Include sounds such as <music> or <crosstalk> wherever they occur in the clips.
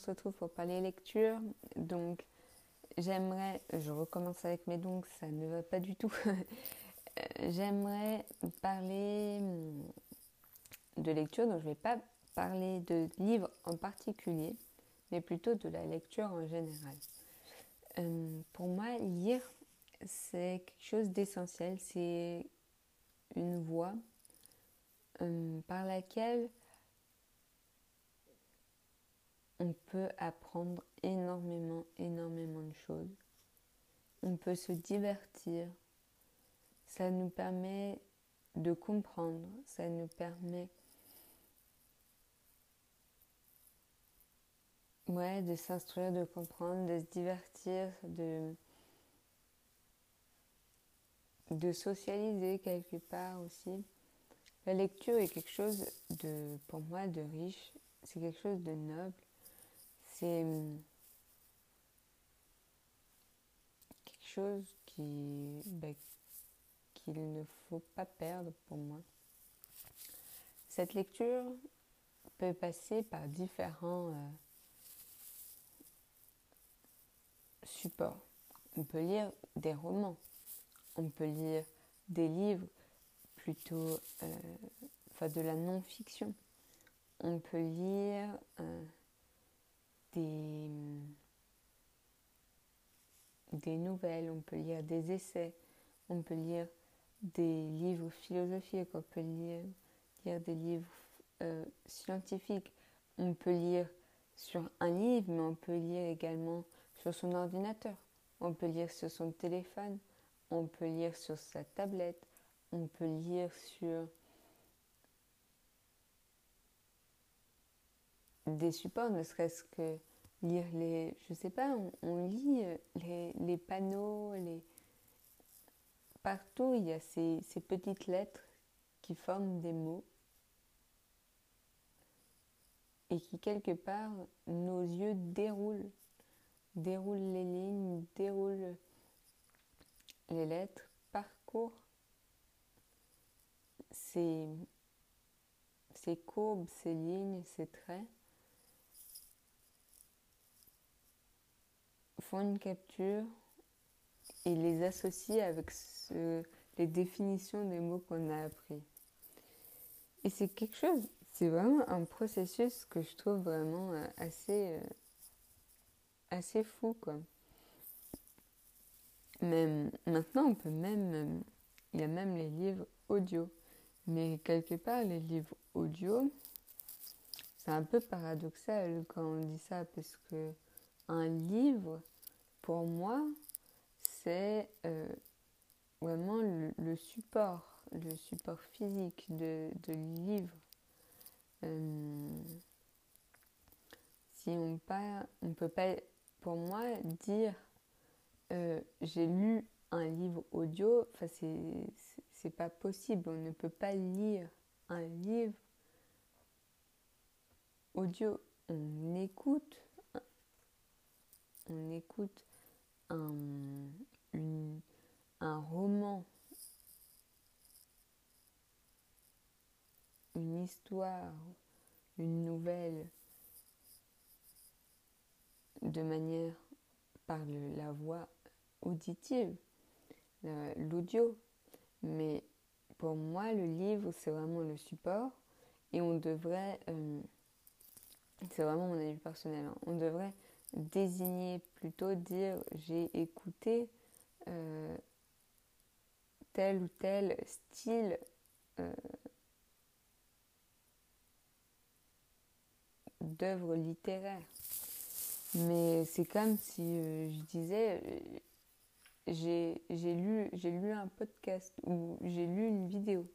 se retrouve pour parler lecture. Donc, j'aimerais, je recommence avec mes donc, ça ne va pas du tout. <laughs> j'aimerais parler hum, de lecture, donc je ne vais pas parler de livres en particulier, mais plutôt de la lecture en général. Hum, pour moi, lire, c'est quelque chose d'essentiel, c'est une voie hum, par laquelle on peut apprendre énormément, énormément de choses. On peut se divertir. Ça nous permet de comprendre, ça nous permet de s'instruire, de comprendre, de se divertir, de, de socialiser quelque part aussi. La lecture est quelque chose de, pour moi, de riche, c'est quelque chose de noble c'est quelque chose qui ben, qu'il ne faut pas perdre pour moi. Cette lecture peut passer par différents euh, supports. On peut lire des romans, on peut lire des livres plutôt euh, de la non-fiction. On peut lire euh, des, des nouvelles, on peut lire des essais, on peut lire des livres philosophiques, on peut lire, lire des livres euh, scientifiques, on peut lire sur un livre, mais on peut lire également sur son ordinateur, on peut lire sur son téléphone, on peut lire sur sa tablette, on peut lire sur des supports, ne serait-ce que lire les. Je sais pas, on, lit les, les, panneaux, les. Partout, il y a ces, ces petites lettres qui forment des mots et qui, quelque part, nos yeux déroulent, déroulent les lignes, déroulent les lettres, parcourent ces, ces courbes, ces lignes, ces traits font une capture et les associent avec les définitions des mots qu'on a appris. Et c'est quelque chose, c'est vraiment un processus que je trouve vraiment euh, assez, euh, assez fou, quoi. Même, maintenant, on peut même, euh, il y a même les livres audio. Mais quelque part, les livres audio, c'est un peu paradoxal quand on dit ça, parce que un livre, pour moi, c'est euh, vraiment le, support, le support physique de, de livre. Euh, si on pas, on peut pas, pour moi, dire euh, j'ai lu un livre audio, enfin c'est pas possible. On ne peut pas lire un livre audio. On écoute, on écoute un, un roman, une histoire, une nouvelle de manière par la voix auditive, l'audio. Mais pour moi, le livre, c'est vraiment le support et on devrait, euh, c'est vraiment mon avis personnel, hein, on devrait désigner, plutôt dire j'ai écouté euh, tel ou tel style euh, d'œuvre littéraire. Mais c'est comme si euh, je disais j'ai lu, lu un podcast ou j'ai lu une vidéo.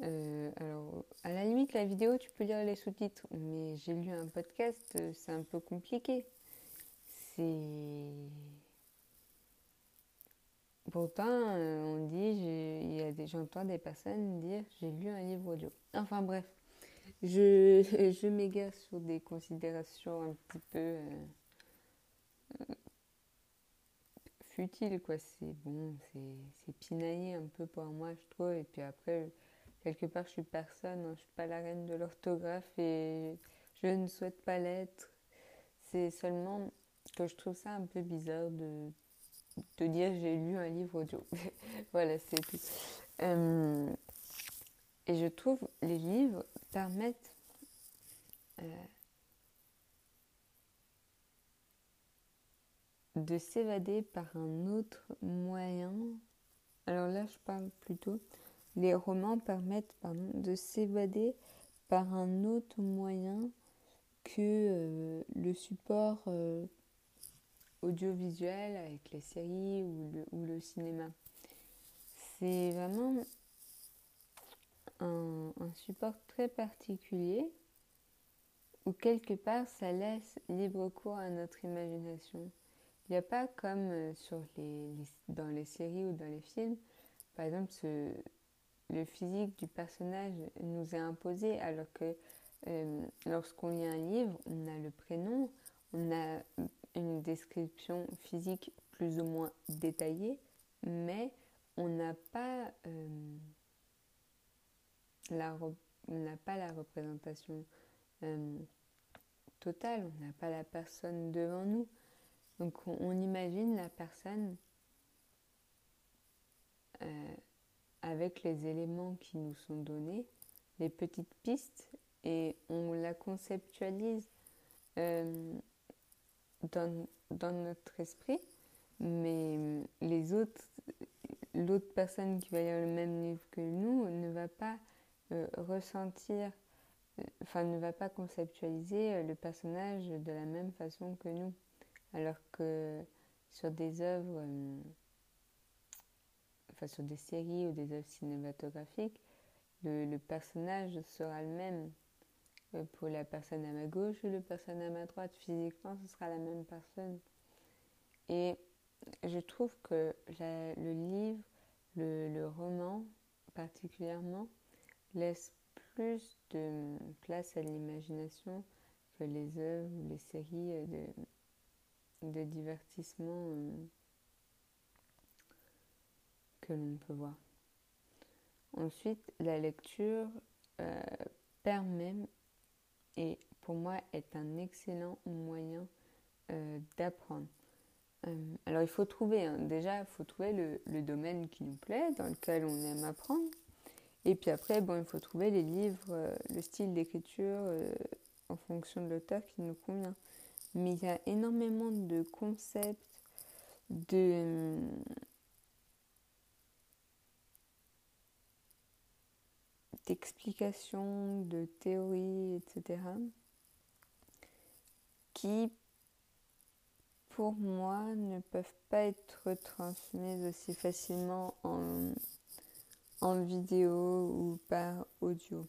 alors, à la limite, la vidéo, tu peux lire les sous-titres, mais j'ai lu un podcast, c'est un peu compliqué c'est. Pourtant, euh, on dit, il y a des, j'entends des personnes dire j'ai lu un livre audio. Enfin bref, je, <laughs> je m'égare sur des considérations un petit peu euh, euh, futiles, quoi. C'est bon, c'est pinaillé un peu pour moi, je trouve. Et puis après, quelque part, je suis personne, hein. je suis pas la reine de l'orthographe et je ne souhaite pas l'être c'est seulement que je trouve ça un peu bizarre de te dire j'ai lu un livre audio. <laughs> voilà, c'est tout. Euh, et je trouve les livres permettent euh, de s'évader par un autre moyen. Alors là, je parle plutôt. Les romans permettent pardon, de s'évader par un autre moyen que euh, le support audiovisuel avec les séries ou le, ou le cinéma. C'est vraiment un, support très particulier où quelque part ça laisse libre cours à notre imagination. Il n'y a pas comme euh, sur les, dans les séries ou dans les films, par exemple, le physique du personnage nous est imposé alors que euh, lorsqu'on lit un livre, on a le prénom, on a une description physique plus ou moins détaillée, mais on n'a pas, euh, la, pas la représentation euh, totale, on n'a pas la personne devant nous. Donc on, imagine la personne euh, avec les éléments qui nous sont donnés, les petites pistes, et on la conceptualise dans, notre esprit, mais les autres, l'autre personne qui va lire le même livre que nous ne va pas euh, ressentir, euh, enfin ne va pas conceptualiser euh, le personnage de la même façon que nous, alors que sur des œuvres, enfin sur des séries ou des œuvres cinématographiques, le personnage sera le même pour la personne à ma gauche ou la personne à ma droite. Physiquement, ce sera la même personne. Et je trouve que le livre, le, roman particulièrement, laisse plus de place à l'imagination que les œuvres ou les séries de, de divertissement euh, que l'on peut voir. Ensuite, la lecture euh, permet et pour moi est un excellent moyen euh, d'apprendre. Euh, alors il faut trouver, hein, déjà il faut trouver le, domaine qui nous plaît, dans lequel on aime apprendre. Et puis après, bon, il faut trouver les livres, euh, le style d'écriture en fonction de l'auteur qui nous convient. Mais il y a énormément de concepts, de... d'explications, de théories, etc., qui, pour moi, ne peuvent pas être transmises aussi facilement en, en vidéo ou par audio.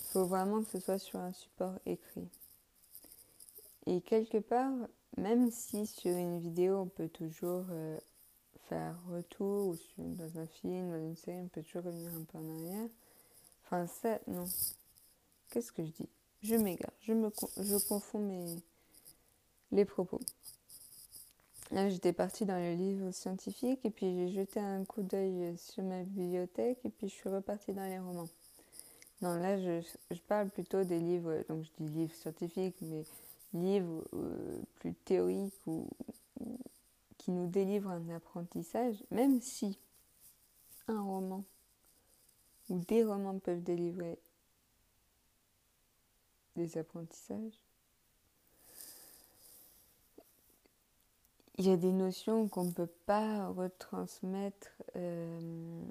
Il faut vraiment que ce soit sur un support écrit. Et quelque part, même si sur une vidéo, on peut toujours euh, faire retour, ou dans un film, dans une série, on peut toujours revenir un peu en arrière, Enfin, ça, non. Qu'est-ce que je dis? Je m'égare. Je, me, je confonds mes, les propos. Là, j'étais partie dans le livre scientifique et puis j'ai jeté un coup d'œil sur ma bibliothèque et puis je suis repartie dans les romans. Non, là, je, parle plutôt des livres, donc je dis livres scientifiques, mais livres euh, plus théoriques ou, ou qui nous délivrent un apprentissage, même si un roman ou des romans peuvent délivrer des apprentissages. Il y a des notions qu'on ne peut pas retransmettre euh,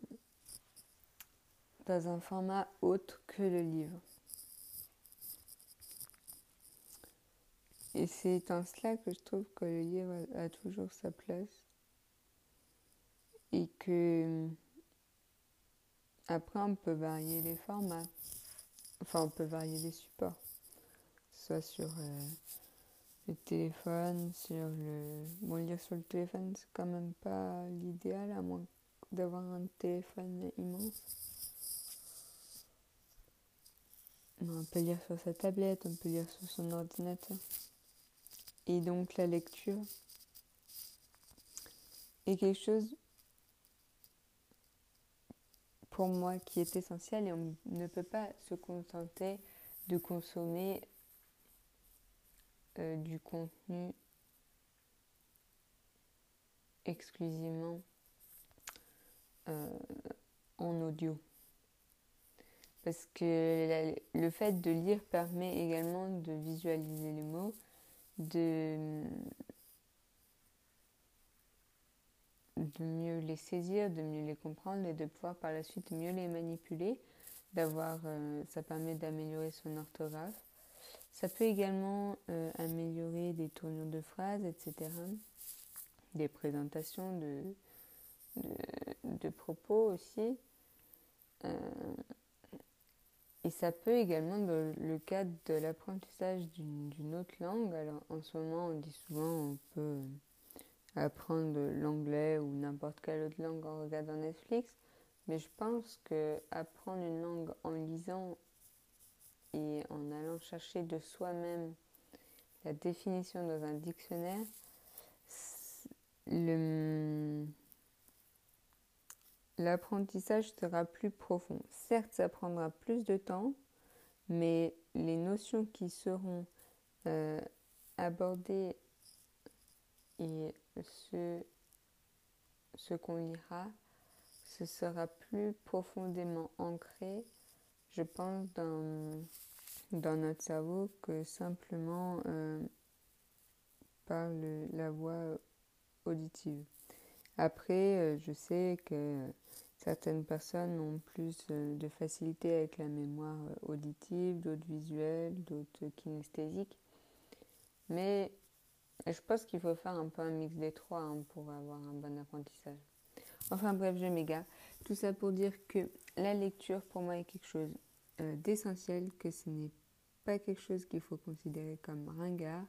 dans un format autre que le livre. Et c'est en cela que je trouve que le livre a, a toujours sa place. Et que après, on peut varier les formats. Enfin, on peut varier les supports. Soit sur euh, le téléphone, sur le... Bon, lire sur le téléphone, c'est quand même pas l'idéal, à moins d'avoir un téléphone immense. On peut lire sur sa tablette, on peut lire sur son ordinateur. Et donc la lecture est quelque chose pour moi qui est essentiel et on ne peut pas se contenter de consommer du contenu exclusivement en audio. Parce que le fait de lire permet également de visualiser les mots, de, de mieux les saisir, de mieux les comprendre et de pouvoir par la suite mieux les manipuler. D'avoir, euh, ça permet d'améliorer son orthographe. Ça peut également euh, améliorer des tournures de phrases, etc. Des présentations de, de, propos aussi. Euh, et ça peut également, dans le cadre de l'apprentissage d'une autre langue, alors en ce moment on dit souvent on peut apprendre l'anglais ou n'importe quelle autre langue en regardant Netflix, mais je pense que apprendre une langue en lisant et en allant chercher de soi-même la définition dans un dictionnaire, l'apprentissage sera plus profond. Certes, ça prendra plus de temps, mais les notions qui seront euh, abordées et ce, ce qu'on lira, ce sera plus profondément ancré, je pense, dans, dans notre cerveau que simplement euh, par la voix auditive. Après, euh, je sais que Certaines personnes ont plus euh, de facilité avec la mémoire auditive, d'autres visuelle, d'autres kinesthésiques. Mais je pense qu'il faut faire un peu un mix des trois hein, pour avoir un bon apprentissage. Enfin bref, je m'égare. Tout ça pour dire que la lecture pour moi est quelque chose euh, d'essentiel, que ce n'est pas quelque chose qu'il faut considérer comme ringard,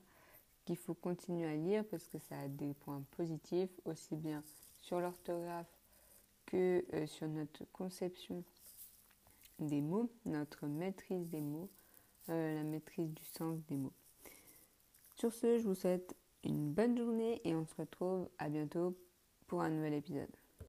qu'il faut continuer à lire parce que ça a des points positifs, aussi bien sur l'orthographe que euh, sur notre conception des mots, notre maîtrise des mots, euh, la maîtrise du sens des mots. Sur ce, je vous souhaite une bonne journée et on se retrouve à bientôt pour un nouvel épisode.